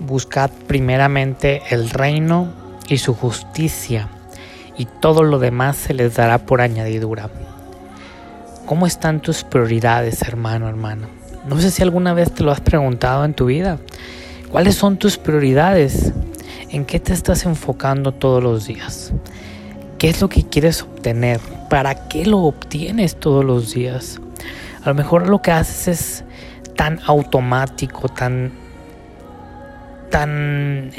Buscad primeramente el reino y su justicia, y todo lo demás se les dará por añadidura. ¿Cómo están tus prioridades, hermano, hermana? No sé si alguna vez te lo has preguntado en tu vida. ¿Cuáles son tus prioridades? ¿En qué te estás enfocando todos los días? ¿Qué es lo que quieres obtener? ¿Para qué lo obtienes todos los días? A lo mejor lo que haces es tan automático, tan tan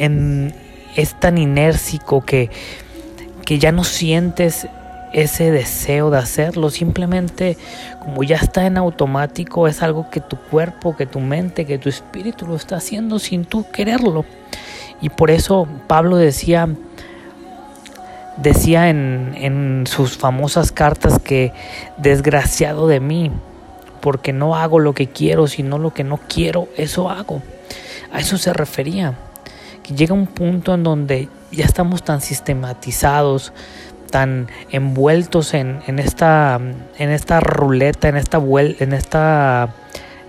es tan inércico que, que ya no sientes ese deseo de hacerlo, simplemente como ya está en automático, es algo que tu cuerpo, que tu mente, que tu espíritu lo está haciendo sin tú quererlo. Y por eso Pablo decía, decía en, en sus famosas cartas que desgraciado de mí, porque no hago lo que quiero, sino lo que no quiero, eso hago. A eso se refería. Que llega un punto en donde ya estamos tan sistematizados, tan envueltos en, esta, en esta ruleta, en esta en esta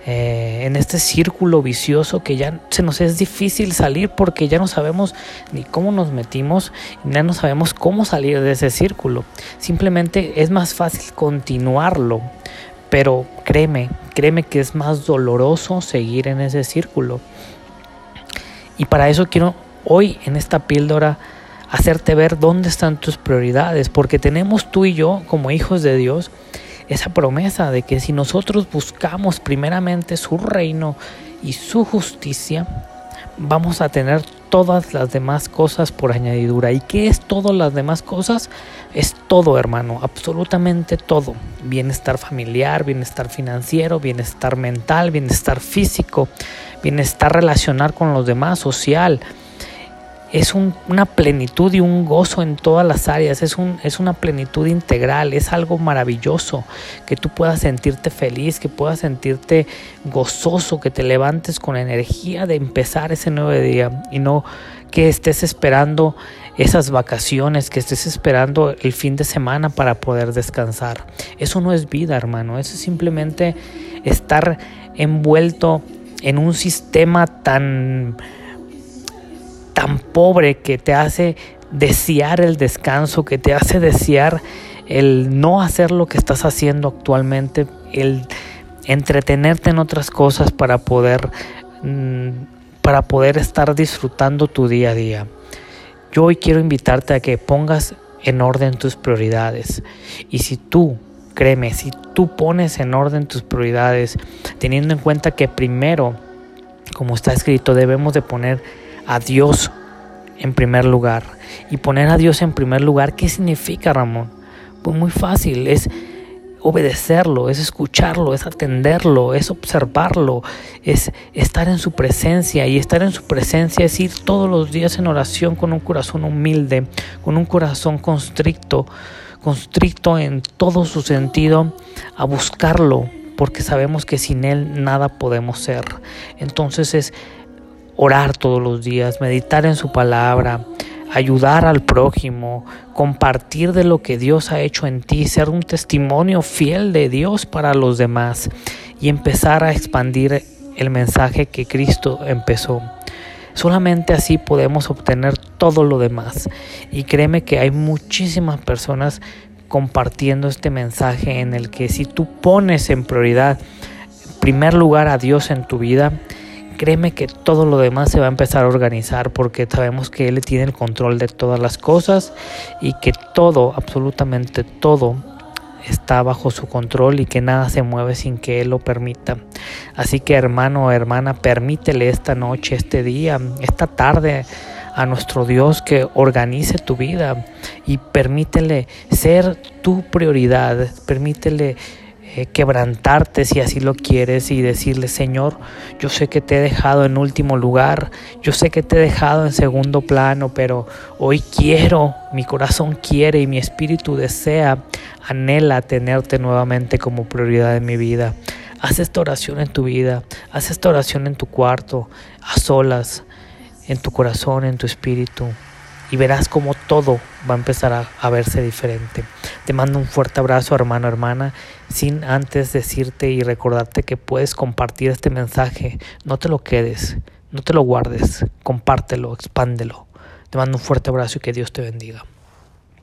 eh, en este círculo vicioso que ya se nos es difícil salir porque ya no sabemos ni cómo nos metimos, ya no sabemos cómo salir de ese círculo. Simplemente es más fácil continuarlo, pero créeme, créeme que es más doloroso seguir en ese círculo. Y para eso quiero hoy en esta píldora hacerte ver dónde están tus prioridades, porque tenemos tú y yo como hijos de Dios esa promesa de que si nosotros buscamos primeramente su reino y su justicia, vamos a tener todas las demás cosas por añadidura. ¿Y qué es todas las demás cosas? Es todo, hermano, absolutamente todo. Bienestar familiar, bienestar financiero, bienestar mental, bienestar físico, bienestar relacional con los demás, social, es una plenitud y un gozo en todas las áreas, es, un, es una plenitud integral, es algo maravilloso, que tú puedas sentirte feliz, que puedas sentirte gozoso, que te levantes con energía de empezar ese nuevo día y no que estés esperando esas vacaciones, que estés esperando el fin de semana para poder descansar. Eso no es vida, hermano, eso es simplemente estar envuelto en un sistema tan pobre que te hace desear el descanso, que te hace desear el no hacer lo que estás haciendo actualmente, el entretenerte en otras cosas para poder mm, para poder estar disfrutando tu día a día. Yo hoy quiero invitarte a que pongas en orden tus prioridades. Y si tú, créeme, si tú pones en orden tus prioridades, teniendo en cuenta que primero, como está escrito, debemos de poner a Dios en primer lugar. Y poner a Dios en primer lugar, ¿qué significa, Ramón? Pues muy fácil, es obedecerlo, es escucharlo, es atenderlo, es observarlo, es estar en su presencia. Y estar en su presencia es ir todos los días en oración con un corazón humilde, con un corazón constricto, constricto en todo su sentido, a buscarlo, porque sabemos que sin Él nada podemos ser. Entonces es orar todos los días, meditar en su palabra, ayudar al prójimo, compartir de lo que Dios ha hecho en ti, ser un testimonio fiel de Dios para los demás y empezar a expandir el mensaje que Cristo empezó. Solamente así podemos obtener todo lo demás. Y créeme que hay muchísimas personas compartiendo este mensaje en el que si tú pones en prioridad, en primer lugar a Dios en tu vida, créeme que todo lo demás se va a empezar a organizar porque sabemos que Él tiene el control de todas las cosas y que todo, absolutamente todo, está bajo su control y que nada se mueve sin que Él lo permita. Así que hermano o hermana, permítele esta noche, este día, esta tarde a nuestro Dios que organice tu vida y permítele ser tu prioridad, permítele eh, quebrantarte si así lo quieres y decirle, Señor, yo sé que te he dejado en último lugar, yo sé que te he dejado en segundo plano, pero hoy quiero, mi corazón quiere y mi espíritu desea, anhela tenerte nuevamente como prioridad en mi vida. Haz esta oración en tu vida, haz esta oración en tu cuarto, a solas, en tu corazón, en tu espíritu y verás como todo va a empezar a, verse diferente. Te mando un fuerte abrazo, hermano, hermana, sin antes decirte y recordarte que puedes compartir este mensaje. No te lo quedes. No te lo guardes, compártelo, expándelo. Te mando un fuerte abrazo y que Dios te bendiga.